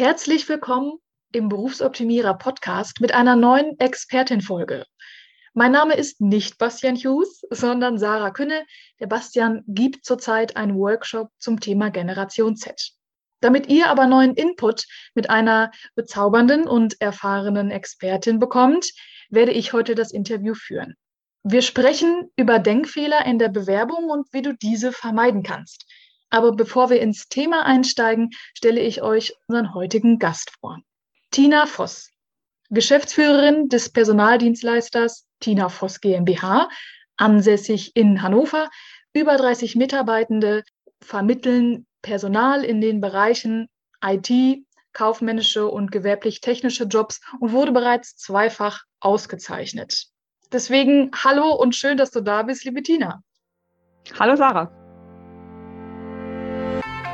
Herzlich willkommen im Berufsoptimierer Podcast mit einer neuen Expertin-Folge. Mein Name ist nicht Bastian Hughes, sondern Sarah Künne. Der Bastian gibt zurzeit einen Workshop zum Thema Generation Z. Damit ihr aber neuen Input mit einer bezaubernden und erfahrenen Expertin bekommt, werde ich heute das Interview führen. Wir sprechen über Denkfehler in der Bewerbung und wie du diese vermeiden kannst. Aber bevor wir ins Thema einsteigen, stelle ich euch unseren heutigen Gast vor. Tina Voss, Geschäftsführerin des Personaldienstleisters Tina Voss GmbH, ansässig in Hannover. Über 30 Mitarbeitende vermitteln Personal in den Bereichen IT, kaufmännische und gewerblich-technische Jobs und wurde bereits zweifach ausgezeichnet. Deswegen hallo und schön, dass du da bist, liebe Tina. Hallo Sarah.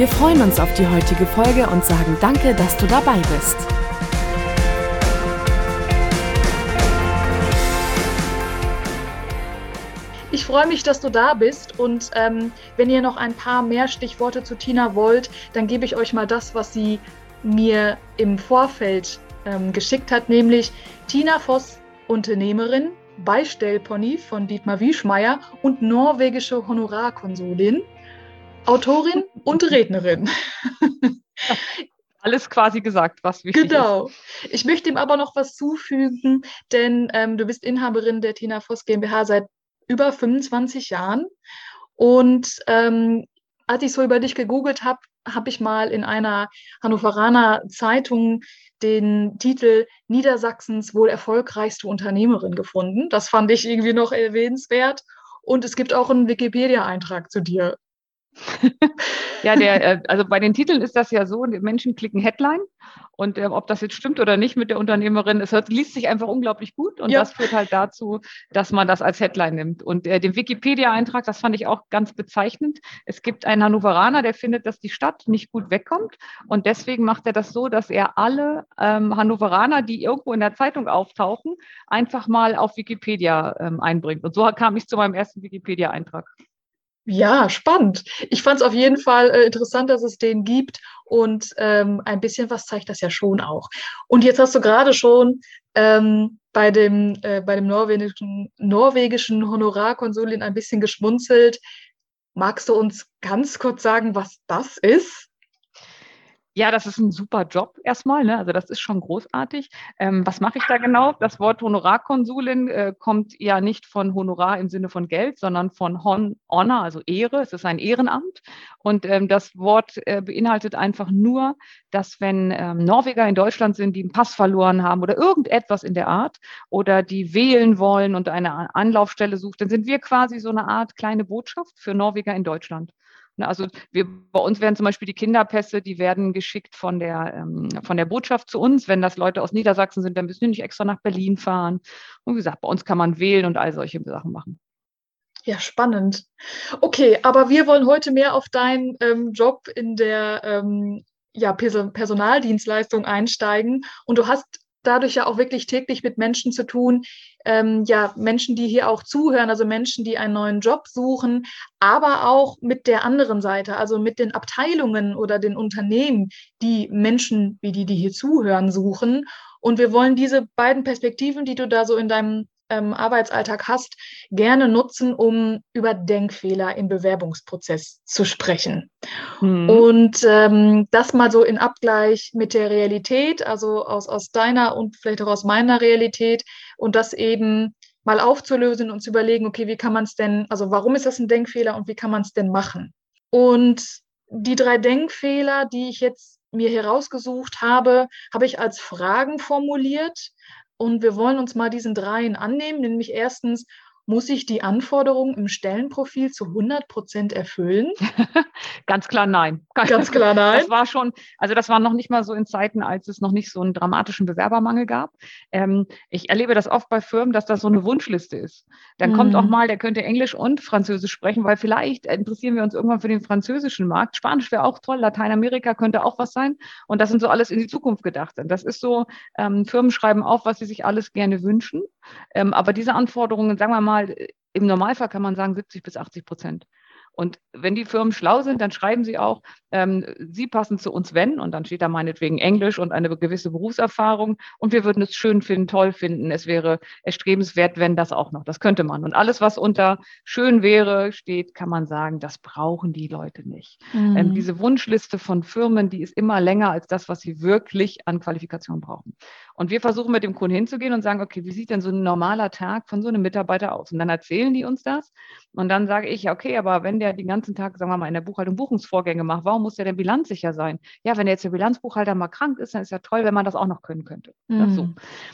Wir freuen uns auf die heutige Folge und sagen danke, dass du dabei bist. Ich freue mich, dass du da bist. Und ähm, wenn ihr noch ein paar mehr Stichworte zu Tina wollt, dann gebe ich euch mal das, was sie mir im Vorfeld ähm, geschickt hat, nämlich Tina Voss, Unternehmerin, Beistellpony von Dietmar Wieschmeier und norwegische Honorarkonsulin, Autorin und Rednerin. Alles quasi gesagt, was wichtig genau. ist. Genau. Ich möchte ihm aber noch was zufügen, denn ähm, du bist Inhaberin der Tina Voss GmbH seit über 25 Jahren. Und ähm, als ich so über dich gegoogelt habe, habe ich mal in einer Hannoveraner Zeitung den Titel Niedersachsens wohl erfolgreichste Unternehmerin gefunden. Das fand ich irgendwie noch erwähnenswert. Und es gibt auch einen Wikipedia-Eintrag zu dir. ja, der, äh, also bei den Titeln ist das ja so, Menschen klicken Headline und äh, ob das jetzt stimmt oder nicht mit der Unternehmerin, es hört, liest sich einfach unglaublich gut und ja. das führt halt dazu, dass man das als Headline nimmt. Und äh, den Wikipedia-Eintrag, das fand ich auch ganz bezeichnend. Es gibt einen Hannoveraner, der findet, dass die Stadt nicht gut wegkommt und deswegen macht er das so, dass er alle ähm, Hannoveraner, die irgendwo in der Zeitung auftauchen, einfach mal auf Wikipedia ähm, einbringt. Und so kam ich zu meinem ersten Wikipedia-Eintrag. Ja, spannend. Ich fand es auf jeden Fall äh, interessant, dass es den gibt und ähm, ein bisschen was zeigt das ja schon auch. Und jetzt hast du gerade schon ähm, bei dem, äh, bei dem norwegischen, norwegischen Honorarkonsulin ein bisschen geschmunzelt. Magst du uns ganz kurz sagen, was das ist? Ja, das ist ein super Job erstmal. Ne? Also das ist schon großartig. Ähm, was mache ich da genau? Das Wort Honorarkonsulin äh, kommt ja nicht von Honorar im Sinne von Geld, sondern von Hon Honor, also Ehre. Es ist ein Ehrenamt. Und ähm, das Wort äh, beinhaltet einfach nur, dass wenn ähm, Norweger in Deutschland sind, die einen Pass verloren haben oder irgendetwas in der Art oder die wählen wollen und eine Anlaufstelle sucht, dann sind wir quasi so eine Art kleine Botschaft für Norweger in Deutschland. Ne, also wir, bei uns werden zum Beispiel die Kinderpässe, die werden geschickt von der, ähm, von der Botschaft zu uns. Wenn das Leute aus Niedersachsen sind, dann müssen die nicht extra nach Berlin fahren. Und wie gesagt, bei uns kann man wählen und all solche Sachen machen. Ja, spannend. Okay, aber wir wollen heute mehr auf deinen ähm, Job in der ähm, ja, Personaldienstleistung einsteigen. Und du hast dadurch ja auch wirklich täglich mit Menschen zu tun, ähm, ja, Menschen, die hier auch zuhören, also Menschen, die einen neuen Job suchen, aber auch mit der anderen Seite, also mit den Abteilungen oder den Unternehmen, die Menschen wie die, die hier zuhören, suchen. Und wir wollen diese beiden Perspektiven, die du da so in deinem ähm, Arbeitsalltag hast, gerne nutzen, um über Denkfehler im Bewerbungsprozess zu sprechen. Mhm. Und ähm, das mal so in Abgleich mit der Realität, also aus, aus deiner und vielleicht auch aus meiner Realität und das eben mal aufzulösen und zu überlegen, okay, wie kann man es denn, also warum ist das ein Denkfehler und wie kann man es denn machen? Und die drei Denkfehler, die ich jetzt mir herausgesucht habe, habe ich als Fragen formuliert. Und wir wollen uns mal diesen dreien annehmen, nämlich erstens, muss ich die Anforderungen im Stellenprofil zu 100 Prozent erfüllen? Ganz klar nein. Ganz klar nein. Das war schon, also das war noch nicht mal so in Zeiten, als es noch nicht so einen dramatischen Bewerbermangel gab. Ähm, ich erlebe das oft bei Firmen, dass das so eine Wunschliste ist. Dann mhm. kommt auch mal, der könnte Englisch und Französisch sprechen, weil vielleicht interessieren wir uns irgendwann für den französischen Markt. Spanisch wäre auch toll, Lateinamerika könnte auch was sein. Und das sind so alles in die Zukunft gedacht. Das ist so, ähm, Firmen schreiben auf, was sie sich alles gerne wünschen. Ähm, aber diese Anforderungen, sagen wir mal, im Normalfall kann man sagen 70 bis 80 Prozent. Und wenn die Firmen schlau sind, dann schreiben sie auch, ähm, sie passen zu uns, wenn, und dann steht da meinetwegen Englisch und eine gewisse Berufserfahrung. Und wir würden es schön finden, toll finden. Es wäre erstrebenswert, wenn das auch noch. Das könnte man. Und alles, was unter schön wäre, steht, kann man sagen, das brauchen die Leute nicht. Ähm, mhm. Ähm, diese Wunschliste von Firmen, die ist immer länger als das, was sie wirklich an Qualifikation brauchen. Und wir versuchen mit dem Kunden hinzugehen und sagen, okay, wie sieht denn so ein normaler Tag von so einem Mitarbeiter aus? Und dann erzählen die uns das. Und dann sage ich, okay, aber wenn der den ganzen Tag, sagen wir mal, in der Buchhaltung Buchungsvorgänge macht, warum muss der denn bilanzsicher sein? Ja, wenn jetzt der Bilanzbuchhalter mal krank ist, dann ist ja toll, wenn man das auch noch können könnte. Mhm. So.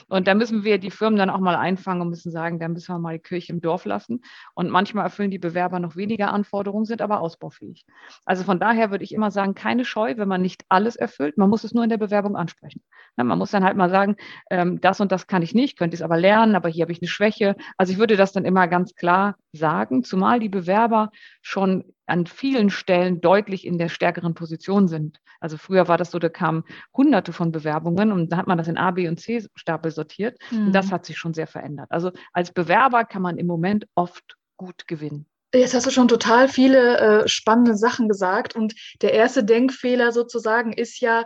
Und da müssen wir die Firmen dann auch mal einfangen und müssen sagen, da müssen wir mal die Kirche im Dorf lassen. Und manchmal erfüllen die Bewerber noch weniger Anforderungen, sind aber ausbaufähig. Also von daher würde ich immer sagen, keine Scheu, wenn man nicht alles erfüllt. Man muss es nur in der Bewerbung ansprechen. Man muss dann halt mal sagen, ähm, das und das kann ich nicht, könnte ich es aber lernen, aber hier habe ich eine Schwäche. Also ich würde das dann immer ganz klar sagen, zumal die Bewerber schon an vielen Stellen deutlich in der stärkeren Position sind. Also früher war das so, da kamen hunderte von Bewerbungen und da hat man das in A, B und C Stapel sortiert. Mhm. Und das mhm. hat sich schon sehr verändert. Also als Bewerber kann man im Moment oft gut gewinnen. Jetzt hast du schon total viele äh, spannende Sachen gesagt. Und der erste Denkfehler sozusagen ist ja,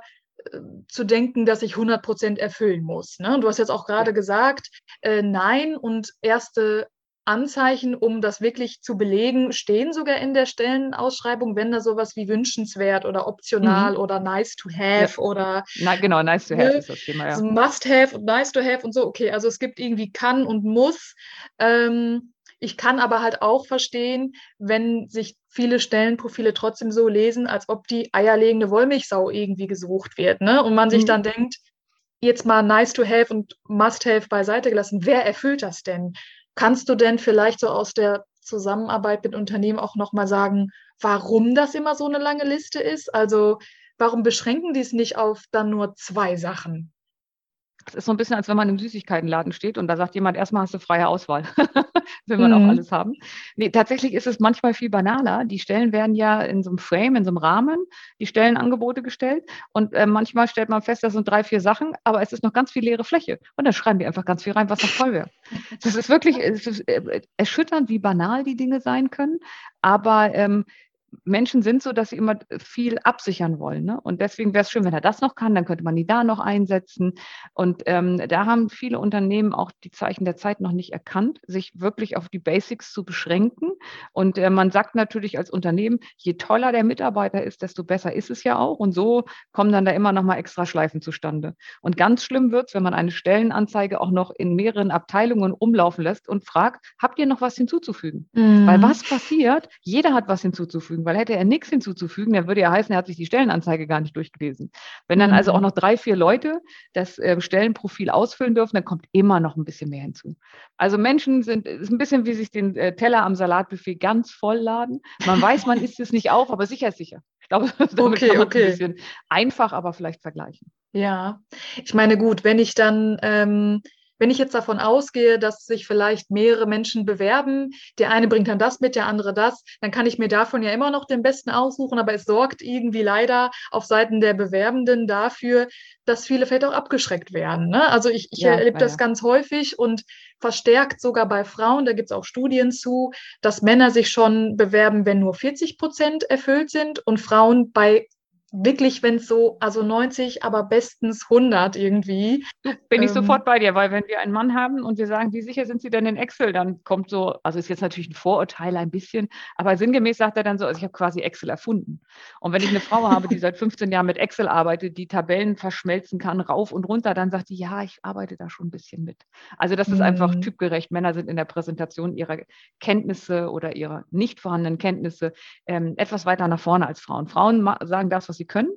zu denken, dass ich 100 Prozent erfüllen muss. Ne? Du hast jetzt auch gerade gesagt, äh, nein und erste Anzeichen, um das wirklich zu belegen, stehen sogar in der Stellenausschreibung, wenn da sowas wie wünschenswert oder optional mhm. oder nice to have ja. oder. Na, genau, nice to have ne, ist das Thema, ja. Must have und nice to have und so. Okay, also es gibt irgendwie kann und muss. Ähm, ich kann aber halt auch verstehen, wenn sich viele Stellenprofile trotzdem so lesen, als ob die eierlegende Wollmilchsau irgendwie gesucht wird. Ne? Und man sich mhm. dann denkt, jetzt mal nice to have und must have beiseite gelassen, wer erfüllt das denn? Kannst du denn vielleicht so aus der Zusammenarbeit mit Unternehmen auch nochmal sagen, warum das immer so eine lange Liste ist? Also warum beschränken die es nicht auf dann nur zwei Sachen? Es ist so ein bisschen, als wenn man im Süßigkeitenladen steht und da sagt jemand, erstmal hast du freie Auswahl. Will man mhm. auch alles haben. Nee, tatsächlich ist es manchmal viel banaler. Die Stellen werden ja in so einem Frame, in so einem Rahmen, die Stellenangebote gestellt. Und äh, manchmal stellt man fest, das sind drei, vier Sachen, aber es ist noch ganz viel leere Fläche. Und dann schreiben die einfach ganz viel rein, was noch toll wäre. Das ist wirklich es ist, äh, erschütternd, wie banal die Dinge sein können. Aber ähm, Menschen sind so, dass sie immer viel absichern wollen. Ne? Und deswegen wäre es schön, wenn er das noch kann, dann könnte man die da noch einsetzen. Und ähm, da haben viele Unternehmen auch die Zeichen der Zeit noch nicht erkannt, sich wirklich auf die Basics zu beschränken. Und äh, man sagt natürlich als Unternehmen, je toller der Mitarbeiter ist, desto besser ist es ja auch. Und so kommen dann da immer noch mal extra Schleifen zustande. Und ganz schlimm wird es, wenn man eine Stellenanzeige auch noch in mehreren Abteilungen umlaufen lässt und fragt, habt ihr noch was hinzuzufügen? Mhm. Weil was passiert? Jeder hat was hinzuzufügen hinzuzufügen, weil hätte er nichts hinzuzufügen, dann würde ja heißen, er hat sich die Stellenanzeige gar nicht durchgelesen. Wenn dann also auch mhm. noch drei, vier Leute das äh, Stellenprofil ausfüllen dürfen, dann kommt immer noch ein bisschen mehr hinzu. Also Menschen sind, es ist ein bisschen wie sich den äh, Teller am Salatbuffet ganz voll laden. Man weiß, man isst es nicht auf, aber sicher ist sicher. Ich glaube, damit okay, kann man okay. ein bisschen einfach, aber vielleicht vergleichen. Ja, ich meine, gut, wenn ich dann ähm, wenn ich jetzt davon ausgehe, dass sich vielleicht mehrere Menschen bewerben, der eine bringt dann das mit, der andere das, dann kann ich mir davon ja immer noch den besten aussuchen, aber es sorgt irgendwie leider auf Seiten der Bewerbenden dafür, dass viele vielleicht auch abgeschreckt werden. Ne? Also ich, ich ja, erlebe das ja. ganz häufig und verstärkt sogar bei Frauen, da gibt es auch Studien zu, dass Männer sich schon bewerben, wenn nur 40 Prozent erfüllt sind und Frauen bei wirklich, wenn es so, also 90, aber bestens 100 irgendwie. Bin ich ähm, sofort bei dir, weil wenn wir einen Mann haben und wir sagen, wie sicher sind Sie denn in Excel, dann kommt so, also ist jetzt natürlich ein Vorurteil ein bisschen, aber sinngemäß sagt er dann so, also ich habe quasi Excel erfunden. Und wenn ich eine Frau habe, die seit 15 Jahren mit Excel arbeitet, die Tabellen verschmelzen kann, rauf und runter, dann sagt die, ja, ich arbeite da schon ein bisschen mit. Also das ist mhm. einfach typgerecht. Männer sind in der Präsentation ihrer Kenntnisse oder ihrer nicht vorhandenen Kenntnisse ähm, etwas weiter nach vorne als Frauen. Frauen sagen das, was sie können.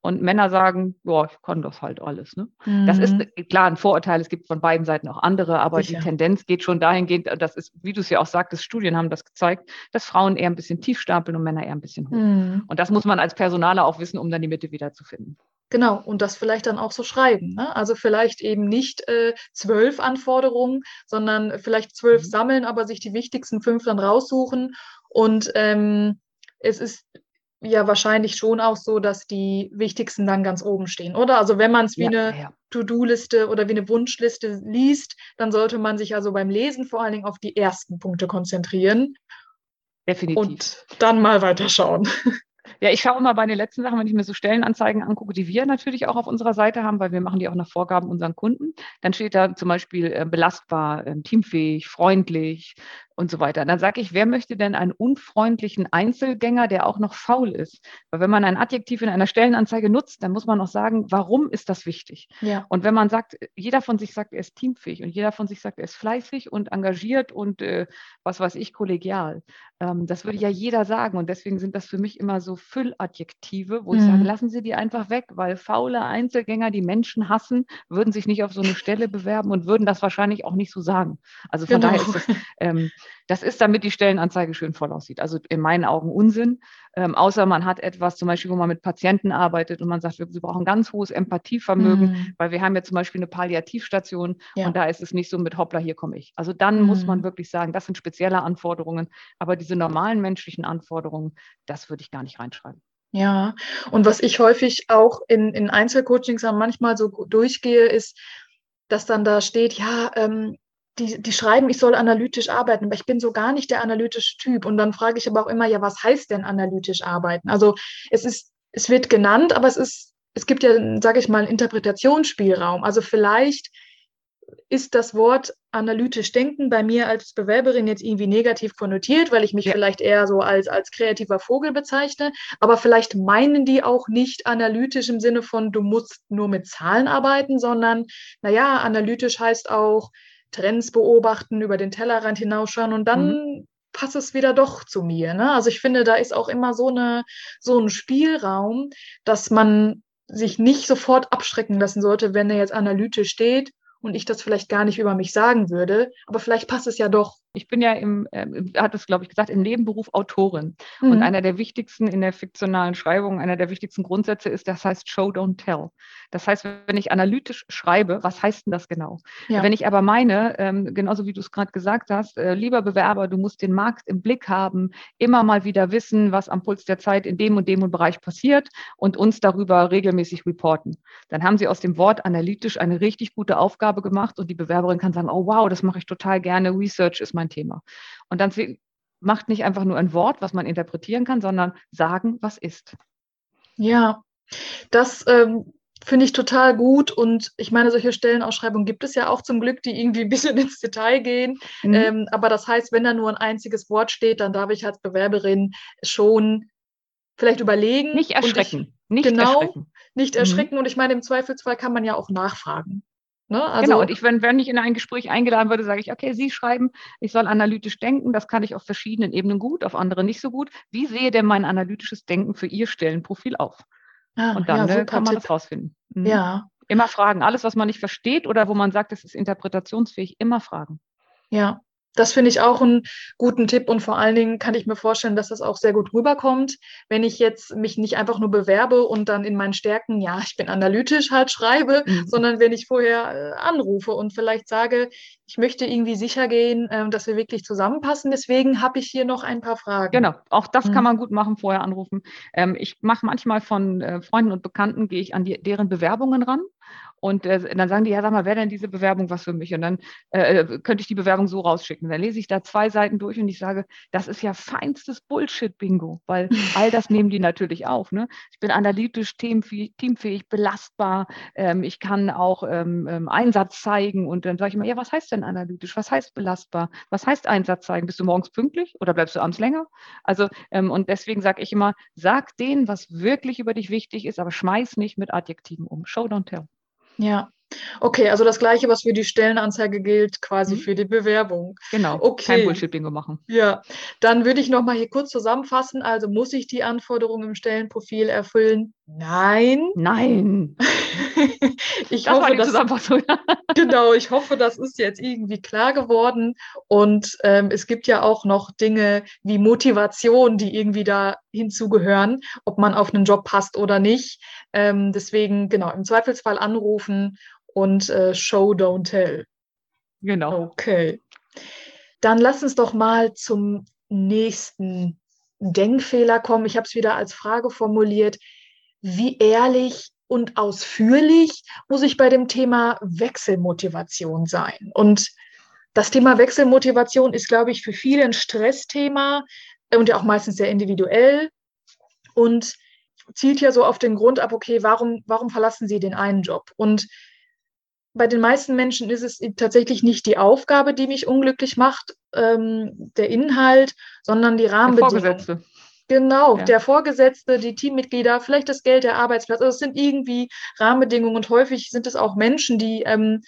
Und Männer sagen, ja, ich kann das halt alles. Ne? Mhm. Das ist mhm. klar ein Vorurteil. Es gibt von beiden Seiten auch andere, aber Sicher. die Tendenz geht schon dahingehend, das ist, wie du es ja auch sagtest, Studien haben das gezeigt, dass Frauen eher ein bisschen tief stapeln und Männer eher ein bisschen hoch. Mhm. Und das muss man als Personaler auch wissen, um dann die Mitte wiederzufinden. Genau, und das vielleicht dann auch so schreiben. Ne? Also vielleicht eben nicht äh, zwölf Anforderungen, sondern vielleicht zwölf mhm. sammeln, aber sich die wichtigsten fünf dann raussuchen. Und ähm, es ist ja wahrscheinlich schon auch so, dass die wichtigsten dann ganz oben stehen, oder? Also wenn man es wie ja, eine ja. To-Do-Liste oder wie eine Wunschliste liest, dann sollte man sich also beim Lesen vor allen Dingen auf die ersten Punkte konzentrieren. Definitiv. Und dann mal weiterschauen. Ja, ich schaue immer bei den letzten Sachen, wenn ich mir so Stellenanzeigen angucke, die wir natürlich auch auf unserer Seite haben, weil wir machen die auch nach Vorgaben unseren Kunden. Dann steht da zum Beispiel äh, belastbar, äh, teamfähig, freundlich, und so weiter. Dann sage ich, wer möchte denn einen unfreundlichen Einzelgänger, der auch noch faul ist? Weil wenn man ein Adjektiv in einer Stellenanzeige nutzt, dann muss man auch sagen, warum ist das wichtig? Ja. Und wenn man sagt, jeder von sich sagt, er ist teamfähig und jeder von sich sagt, er ist fleißig und engagiert und äh, was weiß ich, kollegial. Ähm, das würde ja jeder sagen. Und deswegen sind das für mich immer so Fülladjektive, wo mhm. ich sage, lassen Sie die einfach weg, weil faule Einzelgänger, die Menschen hassen, würden sich nicht auf so eine Stelle bewerben und würden das wahrscheinlich auch nicht so sagen. Also von genau. daher ist das ähm, das ist, damit die Stellenanzeige schön voll aussieht. Also in meinen Augen Unsinn. Ähm, außer man hat etwas, zum Beispiel, wo man mit Patienten arbeitet und man sagt, wir, sie brauchen ganz hohes Empathievermögen, mhm. weil wir haben ja zum Beispiel eine Palliativstation ja. und da ist es nicht so mit hoppla, hier komme ich. Also dann mhm. muss man wirklich sagen, das sind spezielle Anforderungen, aber diese normalen menschlichen Anforderungen, das würde ich gar nicht reinschreiben. Ja, und was ich häufig auch in, in Einzelcoachings manchmal so durchgehe, ist, dass dann da steht, ja, ähm, die, die schreiben, ich soll analytisch arbeiten, aber ich bin so gar nicht der analytische Typ. Und dann frage ich aber auch immer, ja, was heißt denn analytisch arbeiten? Also es ist, es wird genannt, aber es ist, es gibt ja, sage ich mal, einen Interpretationsspielraum. Also vielleicht ist das Wort analytisch denken bei mir als Bewerberin jetzt irgendwie negativ konnotiert, weil ich mich ja. vielleicht eher so als, als kreativer Vogel bezeichne. Aber vielleicht meinen die auch nicht analytisch im Sinne von, du musst nur mit Zahlen arbeiten, sondern, naja, analytisch heißt auch, Trends beobachten, über den Tellerrand hinausschauen und dann mhm. passt es wieder doch zu mir. Ne? Also ich finde, da ist auch immer so, eine, so ein Spielraum, dass man sich nicht sofort abschrecken lassen sollte, wenn er jetzt analytisch steht und ich das vielleicht gar nicht über mich sagen würde, aber vielleicht passt es ja doch. Ich bin ja im, äh, hat es glaube ich gesagt, im Nebenberuf Autorin. Mhm. Und einer der wichtigsten in der fiktionalen Schreibung, einer der wichtigsten Grundsätze ist, das heißt Show, don't tell. Das heißt, wenn ich analytisch schreibe, was heißt denn das genau? Ja. Wenn ich aber meine, ähm, genauso wie du es gerade gesagt hast, äh, lieber Bewerber, du musst den Markt im Blick haben, immer mal wieder wissen, was am Puls der Zeit in dem und dem Bereich passiert und uns darüber regelmäßig reporten. Dann haben sie aus dem Wort analytisch eine richtig gute Aufgabe gemacht und die Bewerberin kann sagen, oh wow, das mache ich total gerne, Research ist mein Thema. Und dann macht nicht einfach nur ein Wort, was man interpretieren kann, sondern sagen, was ist. Ja, das ähm, finde ich total gut. Und ich meine, solche Stellenausschreibungen gibt es ja auch zum Glück, die irgendwie ein bisschen ins Detail gehen. Mhm. Ähm, aber das heißt, wenn da nur ein einziges Wort steht, dann darf ich als Bewerberin schon vielleicht überlegen. Nicht erschrecken. Ich, nicht genau, erschrecken. nicht mhm. erschrecken. Mhm. Und ich meine, im Zweifelsfall kann man ja auch nachfragen. Ne? Also, genau, und ich, wenn, wenn ich in ein Gespräch eingeladen würde, sage ich, okay, Sie schreiben, ich soll analytisch denken, das kann ich auf verschiedenen Ebenen gut, auf anderen nicht so gut. Wie sehe denn mein analytisches Denken für Ihr Stellenprofil auf? Ah, und dann ja, ne, kann man Tipp. das rausfinden. Mhm. Ja. Immer fragen. Alles, was man nicht versteht oder wo man sagt, es ist interpretationsfähig, immer fragen. Ja, das finde ich auch einen guten Tipp und vor allen Dingen kann ich mir vorstellen, dass das auch sehr gut rüberkommt, wenn ich jetzt mich nicht einfach nur bewerbe und dann in meinen Stärken, ja, ich bin analytisch halt schreibe, mhm. sondern wenn ich vorher äh, anrufe und vielleicht sage, ich möchte irgendwie sicher gehen, äh, dass wir wirklich zusammenpassen. Deswegen habe ich hier noch ein paar Fragen. Genau, auch das mhm. kann man gut machen, vorher anrufen. Ähm, ich mache manchmal von äh, Freunden und Bekannten, gehe ich an die, deren Bewerbungen ran und äh, dann sagen die, ja, sag mal, wäre denn diese Bewerbung was für mich? Und dann äh, äh, könnte ich die Bewerbung so rausschicken. Dann lese ich da zwei Seiten durch und ich sage, das ist ja feinstes Bullshit-Bingo, weil all das nehmen die natürlich auf. Ne? Ich bin analytisch, teamfähig, teamfähig belastbar. Ähm, ich kann auch ähm, ähm, Einsatz zeigen. Und dann sage ich immer, ja, was heißt denn analytisch? Was heißt belastbar? Was heißt Einsatz zeigen? Bist du morgens pünktlich oder bleibst du abends länger? Also, ähm, und deswegen sage ich immer, sag denen, was wirklich über dich wichtig ist, aber schmeiß nicht mit Adjektiven um. Show, don't tell. Ja. Okay, also das gleiche, was für die Stellenanzeige gilt, quasi mhm. für die Bewerbung. Genau. Okay. Kein Bullshit-Bingo machen. Ja, dann würde ich nochmal hier kurz zusammenfassen. Also muss ich die Anforderungen im Stellenprofil erfüllen? Nein. Nein. ich das hoffe, so. genau, ich hoffe, das ist jetzt irgendwie klar geworden. Und ähm, es gibt ja auch noch Dinge wie Motivation, die irgendwie da hinzugehören, ob man auf einen Job passt oder nicht. Ähm, deswegen, genau, im Zweifelsfall anrufen und äh, Show, don't tell. Genau. Okay. Dann lass uns doch mal zum nächsten Denkfehler kommen. Ich habe es wieder als Frage formuliert wie ehrlich und ausführlich muss ich bei dem Thema Wechselmotivation sein? Und das Thema Wechselmotivation ist, glaube ich, für viele ein Stressthema und ja auch meistens sehr individuell und zielt ja so auf den Grund ab, okay, warum, warum verlassen Sie den einen Job? Und bei den meisten Menschen ist es tatsächlich nicht die Aufgabe, die mich unglücklich macht, ähm, der Inhalt, sondern die Rahmenbedingungen. Genau, ja. der Vorgesetzte, die Teammitglieder, vielleicht das Geld, der Arbeitsplatz. Also es sind irgendwie Rahmenbedingungen und häufig sind es auch Menschen, die ähm,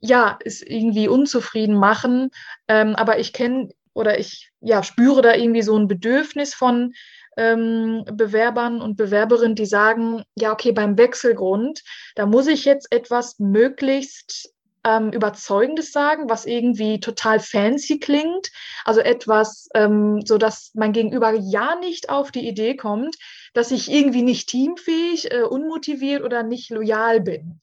ja es irgendwie unzufrieden machen. Ähm, aber ich kenne oder ich ja spüre da irgendwie so ein Bedürfnis von ähm, Bewerbern und Bewerberinnen, die sagen, ja, okay, beim Wechselgrund, da muss ich jetzt etwas möglichst ähm, Überzeugendes sagen, was irgendwie total fancy klingt. Also etwas, ähm, so dass mein Gegenüber ja nicht auf die Idee kommt, dass ich irgendwie nicht teamfähig, äh, unmotiviert oder nicht loyal bin.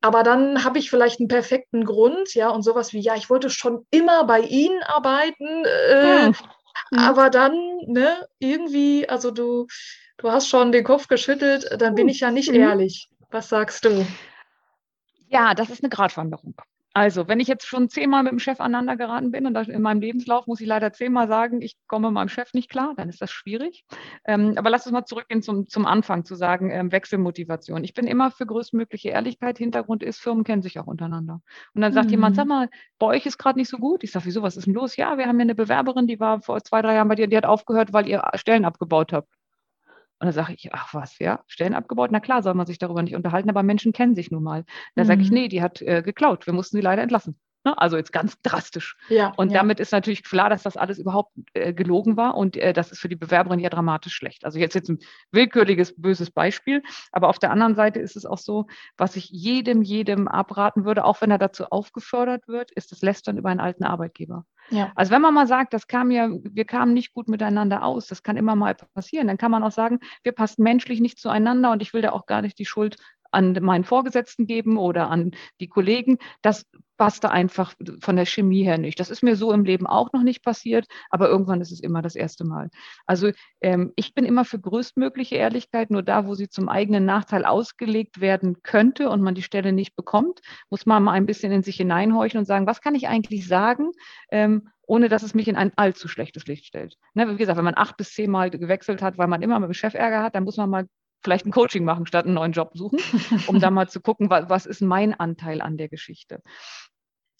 Aber dann habe ich vielleicht einen perfekten Grund, ja, und sowas wie, ja, ich wollte schon immer bei Ihnen arbeiten, äh, hm. aber dann, ne, irgendwie, also du, du hast schon den Kopf geschüttelt, dann bin hm. ich ja nicht mhm. ehrlich. Was sagst du? Ja, das ist eine Gratwanderung. Also, wenn ich jetzt schon zehnmal mit dem Chef aneinander geraten bin und in meinem Lebenslauf muss ich leider zehnmal sagen, ich komme meinem Chef nicht klar, dann ist das schwierig. Ähm, aber lass uns mal zurückgehen zum, zum Anfang zu sagen, ähm, Wechselmotivation. Ich bin immer für größtmögliche Ehrlichkeit. Hintergrund ist, Firmen kennen sich auch untereinander. Und dann sagt mhm. jemand, sag mal, bei euch ist gerade nicht so gut. Ich sage, wieso, was ist denn los? Ja, wir haben ja eine Bewerberin, die war vor zwei, drei Jahren bei dir, die hat aufgehört, weil ihr Stellen abgebaut habt. Und dann sage ich, ach was, ja, Stellen abgebaut? Na klar, soll man sich darüber nicht unterhalten, aber Menschen kennen sich nun mal. Da mhm. sage ich, nee, die hat äh, geklaut. Wir mussten sie leider entlassen. Ne? Also jetzt ganz drastisch. Ja, und ja. damit ist natürlich klar, dass das alles überhaupt äh, gelogen war und äh, das ist für die Bewerberin ja dramatisch schlecht. Also jetzt jetzt ein willkürliches, böses Beispiel, aber auf der anderen Seite ist es auch so, was ich jedem, jedem abraten würde, auch wenn er dazu aufgefordert wird, ist das Lästern über einen alten Arbeitgeber. Ja. Also wenn man mal sagt, das kam ja, wir kamen nicht gut miteinander aus, das kann immer mal passieren, dann kann man auch sagen, wir passen menschlich nicht zueinander und ich will da auch gar nicht die Schuld an meinen Vorgesetzten geben oder an die Kollegen. Das passte einfach von der Chemie her nicht. Das ist mir so im Leben auch noch nicht passiert, aber irgendwann ist es immer das erste Mal. Also ähm, ich bin immer für größtmögliche Ehrlichkeit. Nur da, wo sie zum eigenen Nachteil ausgelegt werden könnte und man die Stelle nicht bekommt, muss man mal ein bisschen in sich hineinhorchen und sagen, was kann ich eigentlich sagen, ähm, ohne dass es mich in ein allzu schlechtes Licht stellt. Ne, wie gesagt, wenn man acht bis zehn Mal gewechselt hat, weil man immer mit dem Chef Ärger hat, dann muss man mal vielleicht ein Coaching machen statt einen neuen Job suchen, um da mal zu gucken, was, was ist mein Anteil an der Geschichte.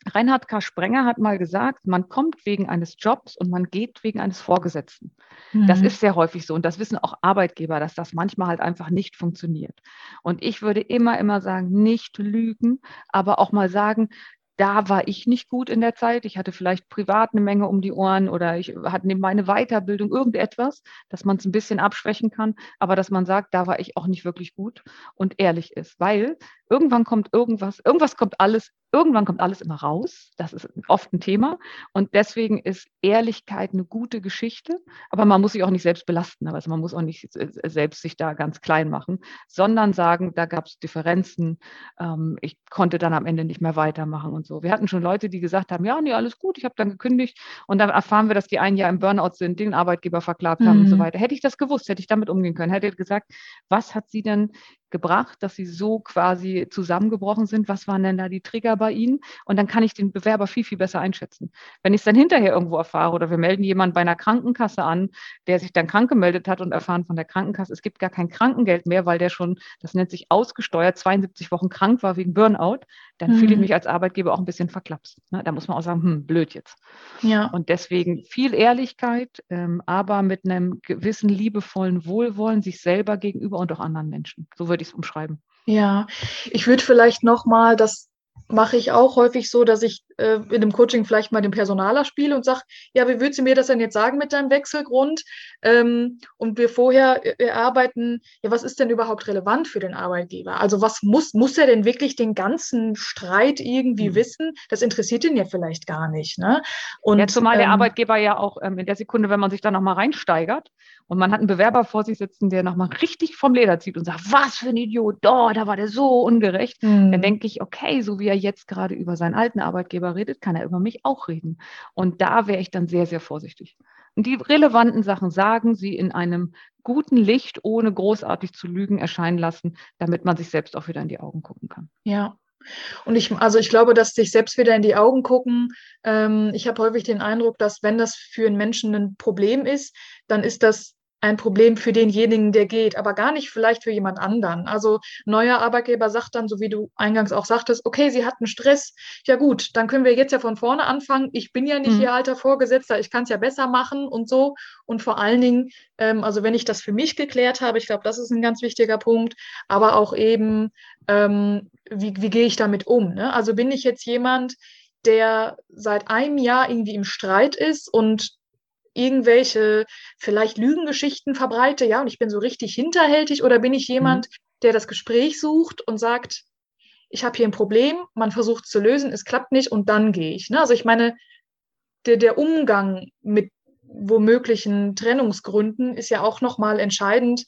Reinhard K. Sprenger hat mal gesagt, man kommt wegen eines Jobs und man geht wegen eines Vorgesetzten. Mhm. Das ist sehr häufig so und das wissen auch Arbeitgeber, dass das manchmal halt einfach nicht funktioniert. Und ich würde immer, immer sagen, nicht lügen, aber auch mal sagen, da war ich nicht gut in der Zeit. Ich hatte vielleicht privat eine Menge um die Ohren oder ich hatte neben meine Weiterbildung irgendetwas, dass man es ein bisschen abschwächen kann, aber dass man sagt, da war ich auch nicht wirklich gut und ehrlich ist, weil irgendwann kommt irgendwas, irgendwas kommt alles, irgendwann kommt alles immer raus. Das ist oft ein Thema und deswegen ist Ehrlichkeit eine gute Geschichte, aber man muss sich auch nicht selbst belasten, also man muss auch nicht selbst sich da ganz klein machen, sondern sagen, da gab es Differenzen, ähm, ich konnte dann am Ende nicht mehr weitermachen und so. Wir hatten schon Leute, die gesagt haben, ja, nee, alles gut, ich habe dann gekündigt und dann erfahren wir, dass die ein Jahr im Burnout sind, den Arbeitgeber verklagt haben mhm. und so mhm. weiter. Hätte ich das gewusst, hätte ich damit umgehen können, hätte gesagt, was hat sie denn gebracht, dass sie so quasi zusammengebrochen sind? Was waren denn da die Trigger bei ihnen? Und dann kann ich den Bewerber viel, viel besser einschätzen. Wenn ich es dann hinterher irgendwo erfahre oder wir melden jemanden bei einer Krankenkasse an, der sich dann krank gemeldet hat und erfahren von der Krankenkasse, es gibt gar kein Krankengeld mehr, weil der schon, das nennt sich ausgesteuert, 72 Wochen krank war wegen Burnout, dann mhm. fühle ich mich als Arbeitgeber auch ein bisschen verklapst. Ne? Da muss man auch sagen, hm, blöd jetzt. Ja. Und deswegen viel Ehrlichkeit, ähm, aber mit einem gewissen liebevollen Wohlwollen sich selber gegenüber und auch anderen Menschen. So würde ich es umschreiben. Ja, ich würde vielleicht nochmal, das mache ich auch häufig so, dass ich äh, in dem Coaching vielleicht mal den Personaler spiele und sage, ja, wie würdest du mir das denn jetzt sagen mit deinem Wechselgrund? Ähm, und wir vorher erarbeiten, ja, was ist denn überhaupt relevant für den Arbeitgeber? Also was muss, muss er denn wirklich den ganzen Streit irgendwie mhm. wissen? Das interessiert ihn ja vielleicht gar nicht. Ne? Und, ja, zumal ähm, der Arbeitgeber ja auch ähm, in der Sekunde, wenn man sich da nochmal reinsteigert und man hat einen Bewerber vor sich sitzen, der nochmal richtig vom Leder zieht und sagt, was für ein Idiot, oh, da war der so ungerecht, mhm. dann denke ich, okay, so wie er jetzt gerade über seinen alten Arbeitgeber redet, kann er über mich auch reden. Und da wäre ich dann sehr, sehr vorsichtig. Und die relevanten Sachen sagen sie in einem guten Licht, ohne großartig zu lügen, erscheinen lassen, damit man sich selbst auch wieder in die Augen gucken kann. Ja, und ich, also ich glaube, dass sich selbst wieder in die Augen gucken. Ähm, ich habe häufig den Eindruck, dass wenn das für einen Menschen ein Problem ist, dann ist das ein Problem für denjenigen, der geht, aber gar nicht vielleicht für jemand anderen. Also neuer Arbeitgeber sagt dann, so wie du eingangs auch sagtest, okay, sie hatten Stress. Ja gut, dann können wir jetzt ja von vorne anfangen. Ich bin ja nicht mhm. ihr alter Vorgesetzter, ich kann es ja besser machen und so. Und vor allen Dingen, ähm, also wenn ich das für mich geklärt habe, ich glaube, das ist ein ganz wichtiger Punkt, aber auch eben, ähm, wie, wie gehe ich damit um? Ne? Also bin ich jetzt jemand, der seit einem Jahr irgendwie im Streit ist und irgendwelche vielleicht Lügengeschichten verbreite, ja, und ich bin so richtig hinterhältig oder bin ich jemand, mhm. der das Gespräch sucht und sagt, ich habe hier ein Problem, man versucht es zu lösen, es klappt nicht und dann gehe ich. Ne? Also ich meine, der, der Umgang mit womöglichen Trennungsgründen ist ja auch nochmal entscheidend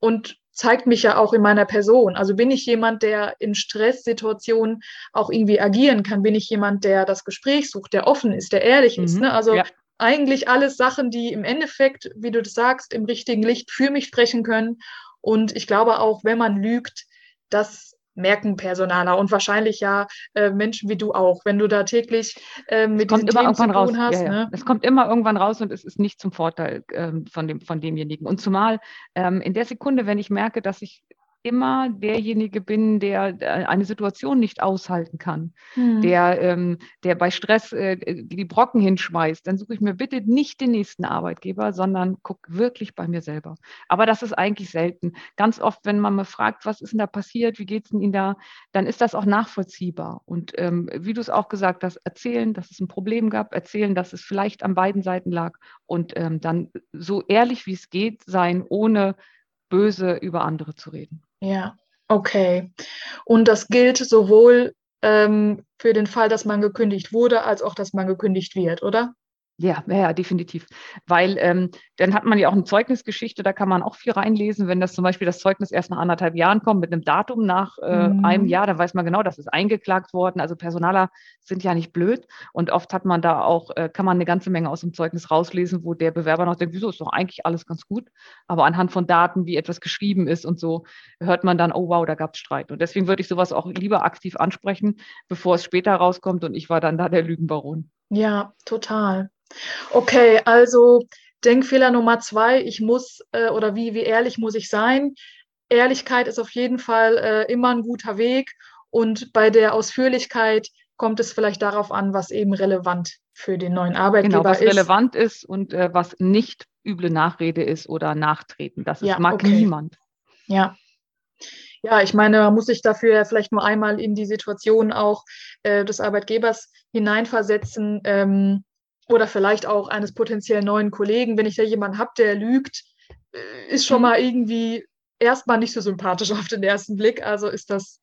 und zeigt mich ja auch in meiner Person. Also bin ich jemand, der in Stresssituationen auch irgendwie agieren kann? Bin ich jemand, der das Gespräch sucht, der offen ist, der ehrlich mhm. ist? Ne? Also ja eigentlich alles Sachen, die im Endeffekt, wie du das sagst, im richtigen Licht für mich sprechen können. Und ich glaube auch, wenn man lügt, das merken Personaler und wahrscheinlich ja äh, Menschen wie du auch, wenn du da täglich äh, mit diesen Themen zu tun raus. hast. Ja, ja. Ne? Es kommt immer irgendwann raus und es ist nicht zum Vorteil ähm, von, dem, von demjenigen. Und zumal ähm, in der Sekunde, wenn ich merke, dass ich immer derjenige bin, der eine Situation nicht aushalten kann, mhm. der, ähm, der bei Stress äh, die Brocken hinschmeißt, dann suche ich mir bitte nicht den nächsten Arbeitgeber, sondern gucke wirklich bei mir selber. Aber das ist eigentlich selten. Ganz oft, wenn man mir fragt, was ist denn da passiert, wie geht es Ihnen da, dann ist das auch nachvollziehbar. Und ähm, wie du es auch gesagt hast, erzählen, dass es ein Problem gab, erzählen, dass es vielleicht an beiden Seiten lag und ähm, dann so ehrlich wie es geht sein, ohne böse über andere zu reden. Ja, okay. Und das gilt sowohl ähm, für den Fall, dass man gekündigt wurde, als auch, dass man gekündigt wird, oder? Ja, ja, definitiv. Weil ähm, dann hat man ja auch eine Zeugnisgeschichte, da kann man auch viel reinlesen. Wenn das zum Beispiel das Zeugnis erst nach anderthalb Jahren kommt, mit einem Datum nach äh, mhm. einem Jahr, dann weiß man genau, das ist eingeklagt worden. Also Personaler sind ja nicht blöd. Und oft hat man da auch, äh, kann man eine ganze Menge aus dem Zeugnis rauslesen, wo der Bewerber noch denkt, wieso ist doch eigentlich alles ganz gut. Aber anhand von Daten, wie etwas geschrieben ist und so, hört man dann, oh wow, da gab es Streit. Und deswegen würde ich sowas auch lieber aktiv ansprechen, bevor es später rauskommt und ich war dann da der Lügenbaron. Ja, total. Okay, also Denkfehler Nummer zwei, ich muss äh, oder wie, wie ehrlich muss ich sein? Ehrlichkeit ist auf jeden Fall äh, immer ein guter Weg und bei der Ausführlichkeit kommt es vielleicht darauf an, was eben relevant für den neuen Arbeitgeber genau, was ist. relevant ist und äh, was nicht üble Nachrede ist oder Nachtreten. Das ja, mag okay. niemand. Ja. Ja, ich meine, man muss sich dafür vielleicht nur einmal in die Situation auch äh, des Arbeitgebers hineinversetzen. Ähm, oder vielleicht auch eines potenziell neuen Kollegen, wenn ich da jemanden habe, der lügt, äh, ist schon mhm. mal irgendwie erstmal nicht so sympathisch auf den ersten Blick. Also ist das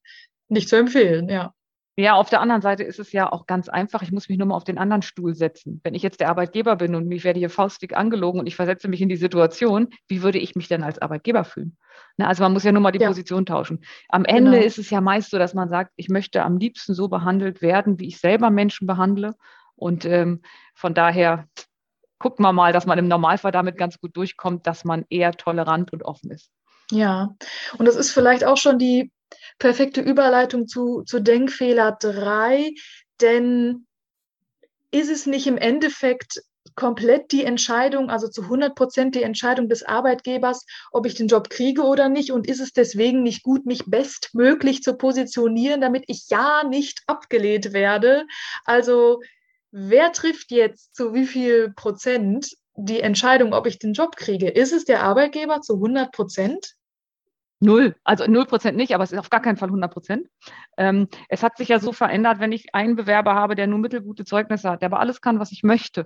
nicht zu empfehlen, ja. Ja, auf der anderen Seite ist es ja auch ganz einfach. Ich muss mich nur mal auf den anderen Stuhl setzen. Wenn ich jetzt der Arbeitgeber bin und mich werde hier faustdick angelogen und ich versetze mich in die Situation, wie würde ich mich denn als Arbeitgeber fühlen? Na, also man muss ja nur mal die ja. Position tauschen. Am Ende genau. ist es ja meist so, dass man sagt, ich möchte am liebsten so behandelt werden, wie ich selber Menschen behandle. Und ähm, von daher guckt man mal, dass man im Normalfall damit ganz gut durchkommt, dass man eher tolerant und offen ist. Ja, und das ist vielleicht auch schon die perfekte Überleitung zu, zu Denkfehler 3, denn ist es nicht im Endeffekt komplett die Entscheidung, also zu 100 Prozent die Entscheidung des Arbeitgebers, ob ich den Job kriege oder nicht? Und ist es deswegen nicht gut, mich bestmöglich zu positionieren, damit ich ja nicht abgelehnt werde? Also wer trifft jetzt zu wie viel Prozent die Entscheidung, ob ich den Job kriege? Ist es der Arbeitgeber zu 100 Prozent? Null, also null Prozent nicht, aber es ist auf gar keinen Fall 100 Prozent. Ähm, es hat sich ja so verändert, wenn ich einen Bewerber habe, der nur mittelgute Zeugnisse hat, der aber alles kann, was ich möchte,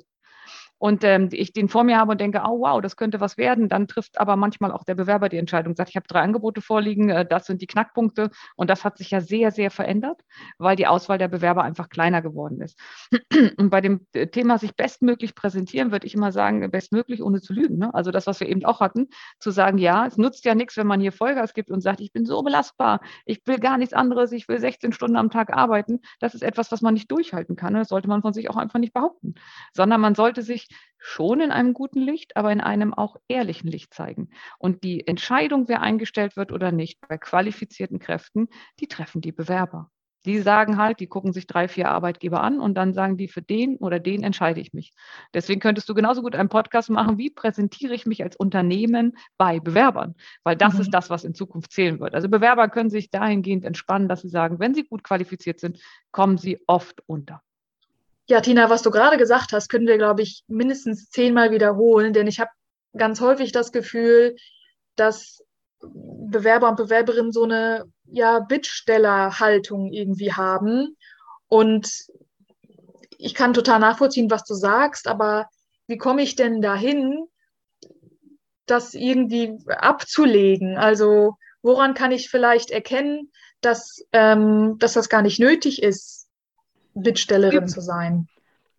und ähm, ich den vor mir habe und denke, oh wow, das könnte was werden, dann trifft aber manchmal auch der Bewerber die Entscheidung, sagt, ich habe drei Angebote vorliegen, äh, das sind die Knackpunkte und das hat sich ja sehr, sehr verändert, weil die Auswahl der Bewerber einfach kleiner geworden ist. Und bei dem äh, Thema sich bestmöglich präsentieren, würde ich immer sagen, bestmöglich, ohne zu lügen. Ne? Also das, was wir eben auch hatten, zu sagen, ja, es nutzt ja nichts, wenn man hier Vollgas gibt und sagt, ich bin so belastbar, ich will gar nichts anderes, ich will 16 Stunden am Tag arbeiten. Das ist etwas, was man nicht durchhalten kann. Ne? Das sollte man von sich auch einfach nicht behaupten, sondern man sollte sich schon in einem guten Licht, aber in einem auch ehrlichen Licht zeigen. Und die Entscheidung, wer eingestellt wird oder nicht, bei qualifizierten Kräften, die treffen die Bewerber. Die sagen halt, die gucken sich drei, vier Arbeitgeber an und dann sagen die, für den oder den entscheide ich mich. Deswegen könntest du genauso gut einen Podcast machen, wie präsentiere ich mich als Unternehmen bei Bewerbern, weil das mhm. ist das, was in Zukunft zählen wird. Also Bewerber können sich dahingehend entspannen, dass sie sagen, wenn sie gut qualifiziert sind, kommen sie oft unter. Ja, Tina, was du gerade gesagt hast, können wir, glaube ich, mindestens zehnmal wiederholen, denn ich habe ganz häufig das Gefühl, dass Bewerber und Bewerberinnen so eine ja, Bittstellerhaltung irgendwie haben. Und ich kann total nachvollziehen, was du sagst, aber wie komme ich denn dahin, das irgendwie abzulegen? Also woran kann ich vielleicht erkennen, dass, ähm, dass das gar nicht nötig ist, Bittstellerin üben. zu sein?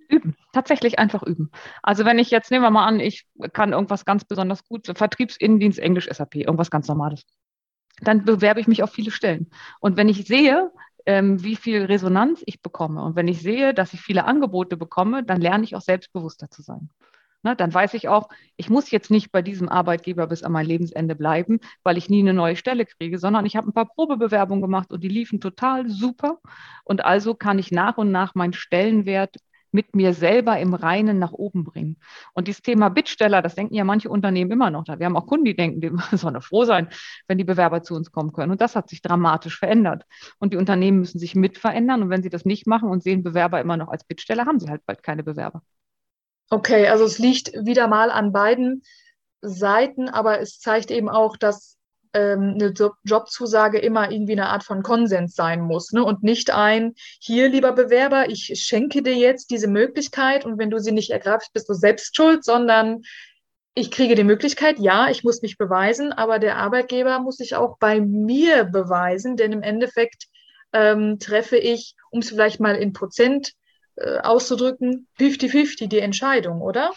Üben, tatsächlich einfach üben. Also wenn ich jetzt, nehmen wir mal an, ich kann irgendwas ganz besonders gut, Vertriebsinnendienst, Englisch, SAP, irgendwas ganz Normales. Dann bewerbe ich mich auf viele Stellen. Und wenn ich sehe, ähm, wie viel Resonanz ich bekomme und wenn ich sehe, dass ich viele Angebote bekomme, dann lerne ich auch selbstbewusster zu sein. Ne, dann weiß ich auch, ich muss jetzt nicht bei diesem Arbeitgeber bis an mein Lebensende bleiben, weil ich nie eine neue Stelle kriege, sondern ich habe ein paar Probebewerbungen gemacht und die liefen total super. Und also kann ich nach und nach meinen Stellenwert mit mir selber im Reinen nach oben bringen. Und dieses Thema Bittsteller, das denken ja manche Unternehmen immer noch. Wir haben auch Kunden, die denken, die sollen froh sein, wenn die Bewerber zu uns kommen können. Und das hat sich dramatisch verändert. Und die Unternehmen müssen sich mit verändern. Und wenn sie das nicht machen und sehen Bewerber immer noch als Bittsteller, haben sie halt bald keine Bewerber. Okay, also es liegt wieder mal an beiden Seiten, aber es zeigt eben auch, dass ähm, eine Jobzusage immer irgendwie eine Art von Konsens sein muss ne? und nicht ein, hier lieber Bewerber, ich schenke dir jetzt diese Möglichkeit und wenn du sie nicht ergreifst, bist du selbst schuld, sondern ich kriege die Möglichkeit, ja, ich muss mich beweisen, aber der Arbeitgeber muss sich auch bei mir beweisen, denn im Endeffekt ähm, treffe ich, um es vielleicht mal in Prozent auszudrücken, 50-50 die Entscheidung, oder?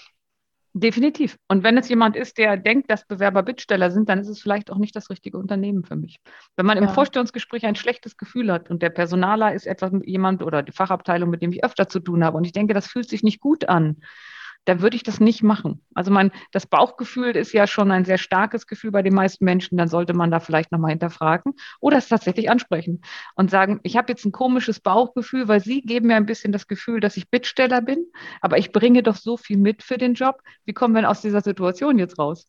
Definitiv. Und wenn es jemand ist, der denkt, dass Bewerber Bittsteller sind, dann ist es vielleicht auch nicht das richtige Unternehmen für mich. Wenn man im ja. Vorstellungsgespräch ein schlechtes Gefühl hat und der Personaler ist etwas jemand oder die Fachabteilung, mit dem ich öfter zu tun habe und ich denke, das fühlt sich nicht gut an, dann würde ich das nicht machen. Also mein, das Bauchgefühl ist ja schon ein sehr starkes Gefühl bei den meisten Menschen. Dann sollte man da vielleicht nochmal hinterfragen oder es tatsächlich ansprechen und sagen, ich habe jetzt ein komisches Bauchgefühl, weil Sie geben mir ein bisschen das Gefühl, dass ich Bittsteller bin, aber ich bringe doch so viel mit für den Job. Wie kommen wir denn aus dieser Situation jetzt raus?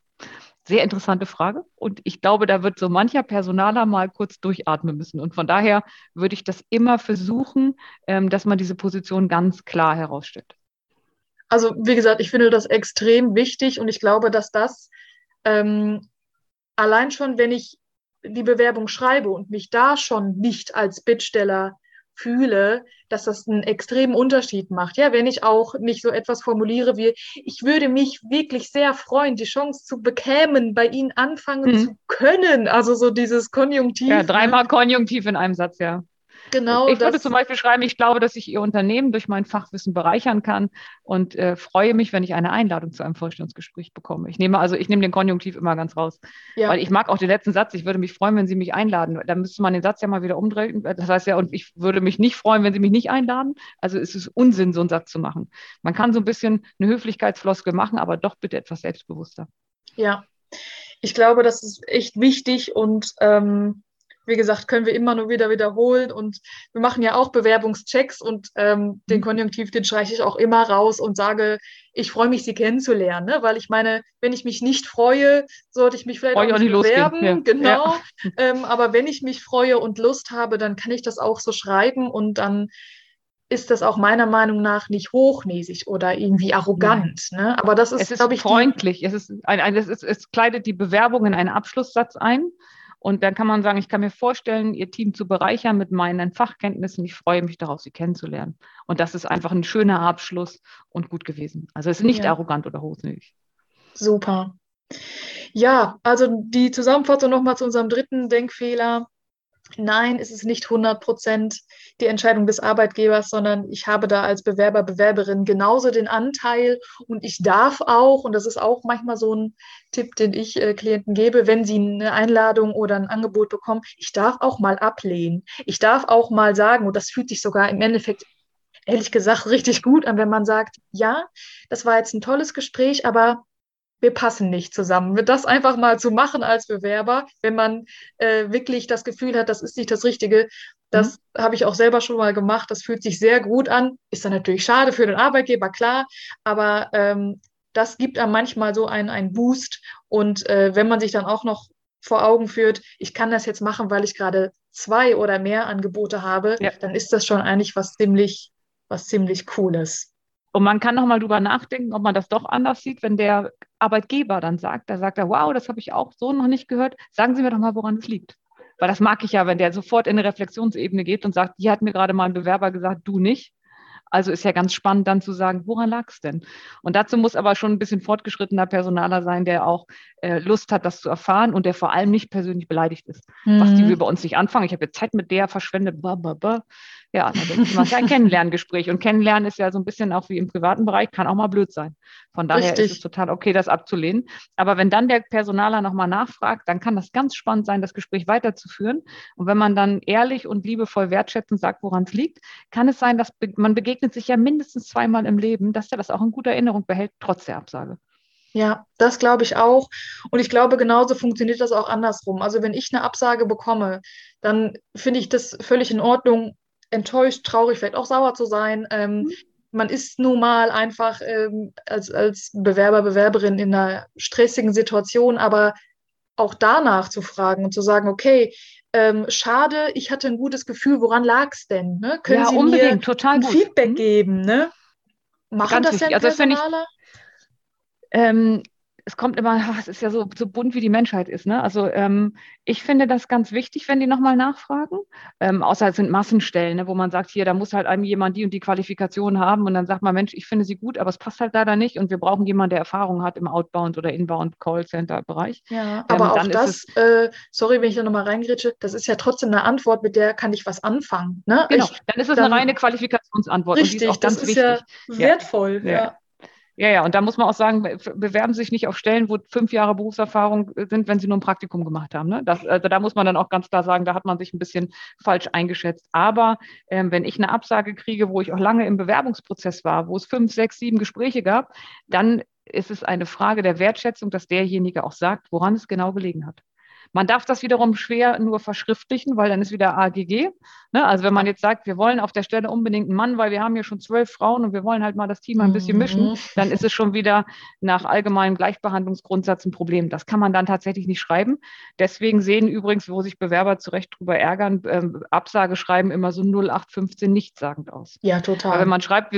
Sehr interessante Frage. Und ich glaube, da wird so mancher Personaler mal kurz durchatmen müssen. Und von daher würde ich das immer versuchen, ähm, dass man diese Position ganz klar herausstellt. Also wie gesagt, ich finde das extrem wichtig und ich glaube, dass das ähm, allein schon, wenn ich die Bewerbung schreibe und mich da schon nicht als Bittsteller fühle, dass das einen extremen Unterschied macht. Ja, wenn ich auch nicht so etwas formuliere wie, ich würde mich wirklich sehr freuen, die Chance zu bekämen, bei Ihnen anfangen mhm. zu können. Also so dieses Konjunktiv. Ja, dreimal Konjunktiv in einem Satz, ja. Genau. Ich würde zum Beispiel schreiben, ich glaube, dass ich Ihr Unternehmen durch mein Fachwissen bereichern kann und äh, freue mich, wenn ich eine Einladung zu einem Vorstellungsgespräch bekomme. Ich nehme also, ich nehme den Konjunktiv immer ganz raus. Ja. Weil ich mag auch den letzten Satz, ich würde mich freuen, wenn Sie mich einladen. Da müsste man den Satz ja mal wieder umdrehen. Das heißt ja, und ich würde mich nicht freuen, wenn Sie mich nicht einladen. Also es ist Unsinn, so einen Satz zu machen. Man kann so ein bisschen eine Höflichkeitsfloskel machen, aber doch bitte etwas selbstbewusster. Ja, ich glaube, das ist echt wichtig und ähm, wie gesagt, können wir immer nur wieder wiederholen und wir machen ja auch Bewerbungschecks und ähm, den mhm. Konjunktiv, den streiche ich auch immer raus und sage, ich freue mich, Sie kennenzulernen, ne? weil ich meine, wenn ich mich nicht freue, sollte ich mich vielleicht Freu auch nicht bewerben, ja. genau. Ja. Ähm, aber wenn ich mich freue und Lust habe, dann kann ich das auch so schreiben und dann ist das auch meiner Meinung nach nicht hochnäsig oder irgendwie arrogant. Ne? Aber das ist, es ist glaube ich, freundlich. Es, ist ein, ein, es, ist, es kleidet die Bewerbung in einen Abschlusssatz ein Und dann kann man sagen, ich kann mir vorstellen, Ihr Team zu bereichern mit meinen Fachkenntnissen. Ich freue mich darauf, Sie kennenzulernen. Und das ist einfach ein schöner Abschluss und gut gewesen. Also es ist nicht ja. arrogant oder hochsinnig. Super. Ja, also die Zusammenfassung nochmal zu unserem dritten Denkfehler. Nein, es ist nicht 100 Prozent die Entscheidung des Arbeitgebers, sondern ich habe da als Bewerber, Bewerberin genauso den Anteil und ich darf auch, und das ist auch manchmal so ein Tipp, den ich äh, Klienten gebe, wenn sie eine Einladung oder ein Angebot bekommen, ich darf auch mal ablehnen. Ich darf auch mal sagen, und das fühlt sich sogar im Endeffekt ehrlich gesagt richtig gut an, wenn man sagt, ja, das war jetzt ein tolles Gespräch, aber wir passen nicht zusammen. Das einfach mal zu machen als Bewerber, wenn man äh, wirklich das Gefühl hat, das ist nicht das Richtige, das mhm. habe ich auch selber schon mal gemacht. Das fühlt sich sehr gut an. Ist dann natürlich schade für den Arbeitgeber, klar, aber ähm, das gibt einem manchmal so einen, einen Boost. Und äh, wenn man sich dann auch noch vor Augen führt, ich kann das jetzt machen, weil ich gerade zwei oder mehr Angebote habe, ja. dann ist das schon eigentlich was ziemlich, was ziemlich Cooles. Und man kann nochmal drüber nachdenken, ob man das doch anders sieht, wenn der Arbeitgeber dann sagt, da sagt er, wow, das habe ich auch so noch nicht gehört. Sagen Sie mir doch mal, woran es liegt. Weil das mag ich ja, wenn der sofort in eine Reflexionsebene geht und sagt, hier hat mir gerade mal ein Bewerber gesagt, du nicht. Also ist ja ganz spannend dann zu sagen, woran lag es denn? Und dazu muss aber schon ein bisschen fortgeschrittener Personaler sein, der auch äh, Lust hat, das zu erfahren und der vor allem nicht persönlich beleidigt ist. Mhm. Was die wir bei uns nicht anfangen. Ich habe jetzt Zeit mit der verschwendet. Bah, bah, bah. Ja, es ist ja ein Kennenlerngespräch. Und Kennenlernen ist ja so ein bisschen auch wie im privaten Bereich, kann auch mal blöd sein. Von daher Richtig. ist es total okay, das abzulehnen. Aber wenn dann der Personaler nochmal nachfragt, dann kann das ganz spannend sein, das Gespräch weiterzuführen. Und wenn man dann ehrlich und liebevoll wertschätzend sagt, woran es liegt, kann es sein, dass man begegnet sich ja mindestens zweimal im Leben, dass er das auch in guter Erinnerung behält, trotz der Absage. Ja, das glaube ich auch. Und ich glaube, genauso funktioniert das auch andersrum. Also wenn ich eine Absage bekomme, dann finde ich das völlig in Ordnung, enttäuscht, traurig, vielleicht auch sauer zu sein. Ähm, mhm. Man ist nun mal einfach ähm, als, als Bewerber, Bewerberin in einer stressigen Situation, aber auch danach zu fragen und zu sagen, okay, ähm, schade, ich hatte ein gutes Gefühl, woran lag es denn? Ne? Können ja, Sie mir total ein Feedback mhm. geben? Ne? Machen Ganz das denn Personaler? Also ähm, es kommt immer, es ist ja so, so bunt, wie die Menschheit ist. Ne? Also ähm, ich finde das ganz wichtig, wenn die nochmal nachfragen. Ähm, außer es sind Massenstellen, ne, wo man sagt, hier, da muss halt einem jemand die und die Qualifikation haben und dann sagt man, Mensch, ich finde sie gut, aber es passt halt leider nicht und wir brauchen jemanden, der Erfahrung hat im Outbound oder Inbound Callcenter-Bereich. Ja, ähm, aber auch das, äh, sorry, wenn ich da nochmal reingrätsche, das ist ja trotzdem eine Antwort, mit der kann ich was anfangen. Ne? Genau, ich, dann ist es dann, eine reine Qualifikationsantwort. Richtig, und die ist auch ganz das ist wichtig. ja wertvoll. Ja. ja. Ja, ja, und da muss man auch sagen, bewerben Sie sich nicht auf Stellen, wo fünf Jahre Berufserfahrung sind, wenn Sie nur ein Praktikum gemacht haben. Ne? Das, also da muss man dann auch ganz klar sagen, da hat man sich ein bisschen falsch eingeschätzt. Aber ähm, wenn ich eine Absage kriege, wo ich auch lange im Bewerbungsprozess war, wo es fünf, sechs, sieben Gespräche gab, dann ist es eine Frage der Wertschätzung, dass derjenige auch sagt, woran es genau gelegen hat. Man darf das wiederum schwer nur verschriftlichen, weil dann ist wieder AGG. Ne? Also wenn man jetzt sagt, wir wollen auf der Stelle unbedingt einen Mann, weil wir haben hier schon zwölf Frauen und wir wollen halt mal das Team ein bisschen mischen, mhm. dann ist es schon wieder nach allgemeinem Gleichbehandlungsgrundsatz ein Problem. Das kann man dann tatsächlich nicht schreiben. Deswegen sehen übrigens, wo sich Bewerber zu Recht drüber ärgern, ähm, Absage schreiben immer so 0815 nichtssagend aus. Ja, total. Aber wenn man schreibt,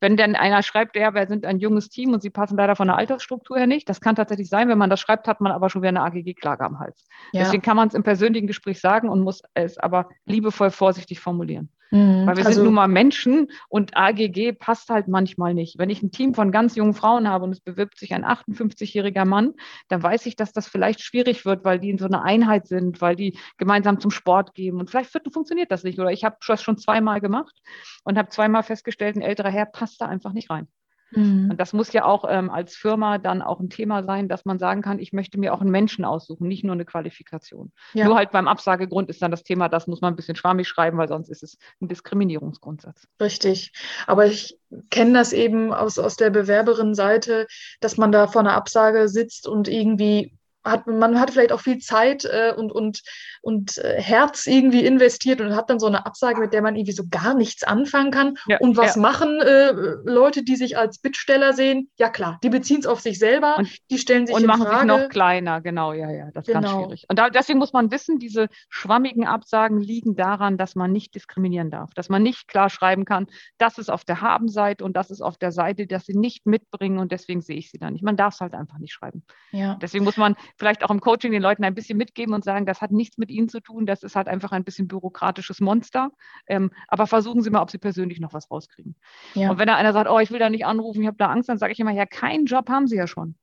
wenn denn einer schreibt, ja, wir sind ein junges Team und sie passen leider von der Altersstruktur her nicht, das kann tatsächlich sein. Wenn man das schreibt, hat man aber schon wieder eine AGG-Klage am Hals. Ja. Deswegen kann man es im persönlichen Gespräch sagen und muss es aber liebevoll vorsichtig formulieren. Mhm. Weil wir also, sind nun mal Menschen und AGG passt halt manchmal nicht. Wenn ich ein Team von ganz jungen Frauen habe und es bewirbt sich ein 58-jähriger Mann, dann weiß ich, dass das vielleicht schwierig wird, weil die in so einer Einheit sind, weil die gemeinsam zum Sport gehen. Und vielleicht funktioniert das nicht. Oder ich habe das schon zweimal gemacht und habe zweimal festgestellt, ein älterer Herr passt da einfach nicht rein. Mhm. Und das muss ja auch ähm, als Firma dann auch ein Thema sein, dass man sagen kann, ich möchte mir auch einen Menschen aussuchen, nicht nur eine Qualifikation. Ja. Nur halt beim Absagegrund ist dann das Thema, das muss man ein bisschen schwammig schreiben, weil sonst ist es ein Diskriminierungsgrundsatz. Richtig. Aber ich kenne das eben aus, aus der Bewerberin-Seite, dass man da vor einer Absage sitzt und irgendwie hat, man hat vielleicht auch viel Zeit äh, und, und, und äh, Herz irgendwie investiert und hat dann so eine Absage, mit der man irgendwie so gar nichts anfangen kann. Ja, und was ja. machen äh, Leute, die sich als Bittsteller sehen? Ja klar, die beziehen es auf sich selber, und, die stellen sich und machen Frage. sich noch kleiner, genau, ja, ja, das ist genau. ganz schwierig. Und da, deswegen muss man wissen, diese schwammigen Absagen liegen daran, dass man nicht diskriminieren darf, dass man nicht klar schreiben kann, das ist auf der Habenseite und das ist auf der Seite, dass sie nicht mitbringen und deswegen sehe ich sie dann nicht. Man darf es halt einfach nicht schreiben. Ja. Deswegen muss man vielleicht auch im Coaching den Leuten ein bisschen mitgeben und sagen, das hat nichts mit ihnen zu tun, das ist halt einfach ein bisschen bürokratisches Monster. Ähm, aber versuchen Sie mal, ob Sie persönlich noch was rauskriegen. Ja. Und wenn da einer sagt, oh, ich will da nicht anrufen, ich habe da Angst, dann sage ich immer, ja, keinen Job haben Sie ja schon.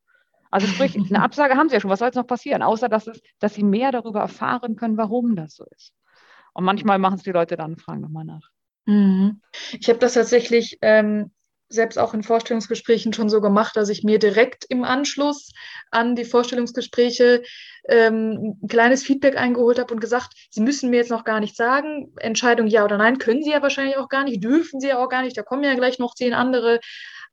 Also sprich, eine Absage haben Sie ja schon. Was soll jetzt noch passieren? Außer, dass, es, dass Sie mehr darüber erfahren können, warum das so ist. Und manchmal machen es die Leute dann fragen nochmal nach. Mhm. Ich habe das tatsächlich ähm, selbst auch in Vorstellungsgesprächen schon so gemacht, dass ich mir direkt im Anschluss an die Vorstellungsgespräche ähm, ein kleines Feedback eingeholt habe und gesagt, Sie müssen mir jetzt noch gar nicht sagen, Entscheidung ja oder nein, können Sie ja wahrscheinlich auch gar nicht, dürfen Sie ja auch gar nicht, da kommen ja gleich noch zehn andere.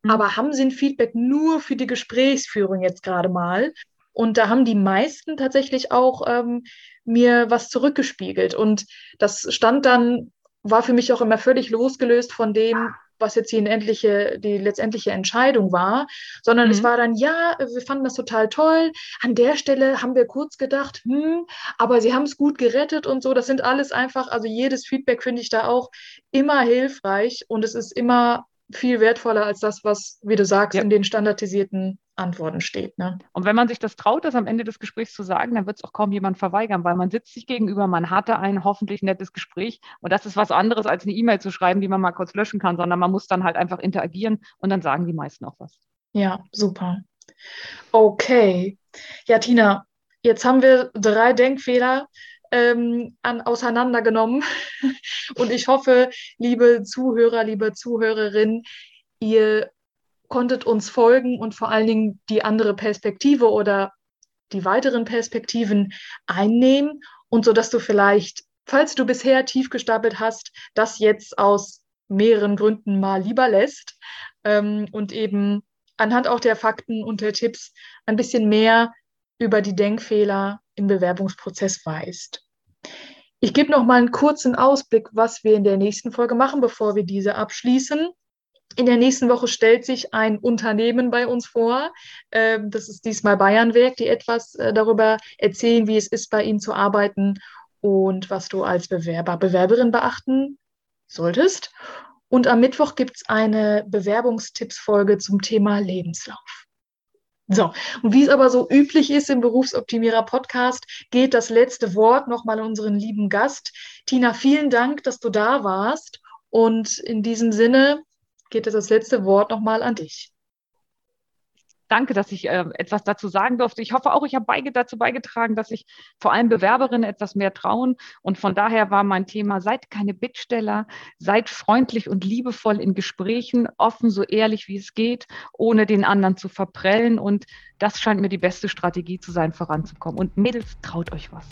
Mhm. Aber haben Sie ein Feedback nur für die Gesprächsführung jetzt gerade mal? Und da haben die meisten tatsächlich auch ähm, mir was zurückgespiegelt. Und das stand dann, war für mich auch immer völlig losgelöst von dem, was jetzt die, endliche, die letztendliche Entscheidung war, sondern mhm. es war dann, ja, wir fanden das total toll. An der Stelle haben wir kurz gedacht, hm, aber sie haben es gut gerettet und so. Das sind alles einfach, also jedes Feedback finde ich da auch immer hilfreich und es ist immer viel wertvoller als das, was, wie du sagst, ja. in den standardisierten Antworten steht. Ne? Und wenn man sich das traut, das am Ende des Gesprächs zu sagen, dann wird es auch kaum jemand verweigern, weil man sitzt sich gegenüber, man hatte ein hoffentlich nettes Gespräch und das ist was anderes als eine E-Mail zu schreiben, die man mal kurz löschen kann, sondern man muss dann halt einfach interagieren und dann sagen die meisten auch was. Ja, super. Okay. Ja, Tina, jetzt haben wir drei Denkfehler ähm, an, auseinandergenommen. Und ich hoffe, liebe Zuhörer, liebe Zuhörerinnen, ihr konntet uns folgen und vor allen Dingen die andere Perspektive oder die weiteren Perspektiven einnehmen und so dass du vielleicht, falls du bisher tief gestapelt hast, das jetzt aus mehreren Gründen mal lieber lässt ähm, und eben anhand auch der Fakten und der Tipps ein bisschen mehr über die Denkfehler im Bewerbungsprozess weißt. Ich gebe noch mal einen kurzen Ausblick, was wir in der nächsten Folge machen, bevor wir diese abschließen. In der nächsten Woche stellt sich ein Unternehmen bei uns vor. Ähm, das ist diesmal Bayernwerk, die etwas äh, darüber erzählen, wie es ist, bei ihnen zu arbeiten und was du als Bewerber, Bewerberin beachten solltest. Und am Mittwoch gibt es eine Bewerbungstippsfolge zum Thema Lebenslauf. So, und wie es aber so üblich ist im Berufsoptimierer Podcast, geht das letzte Wort nochmal an unseren lieben Gast. Tina, vielen Dank, dass du da warst. Und in diesem Sinne geht das letzte Wort nochmal an dich danke, dass ich äh, etwas dazu sagen durfte. Ich hoffe auch, ich habe beige, dazu beigetragen, dass sich vor allem Bewerberinnen etwas mehr trauen. Und von daher war mein Thema, seid keine Bittsteller, seid freundlich und liebevoll in Gesprächen, offen, so ehrlich wie es geht, ohne den anderen zu verprellen. Und das scheint mir die beste Strategie zu sein, voranzukommen. Und Mädels, traut euch was.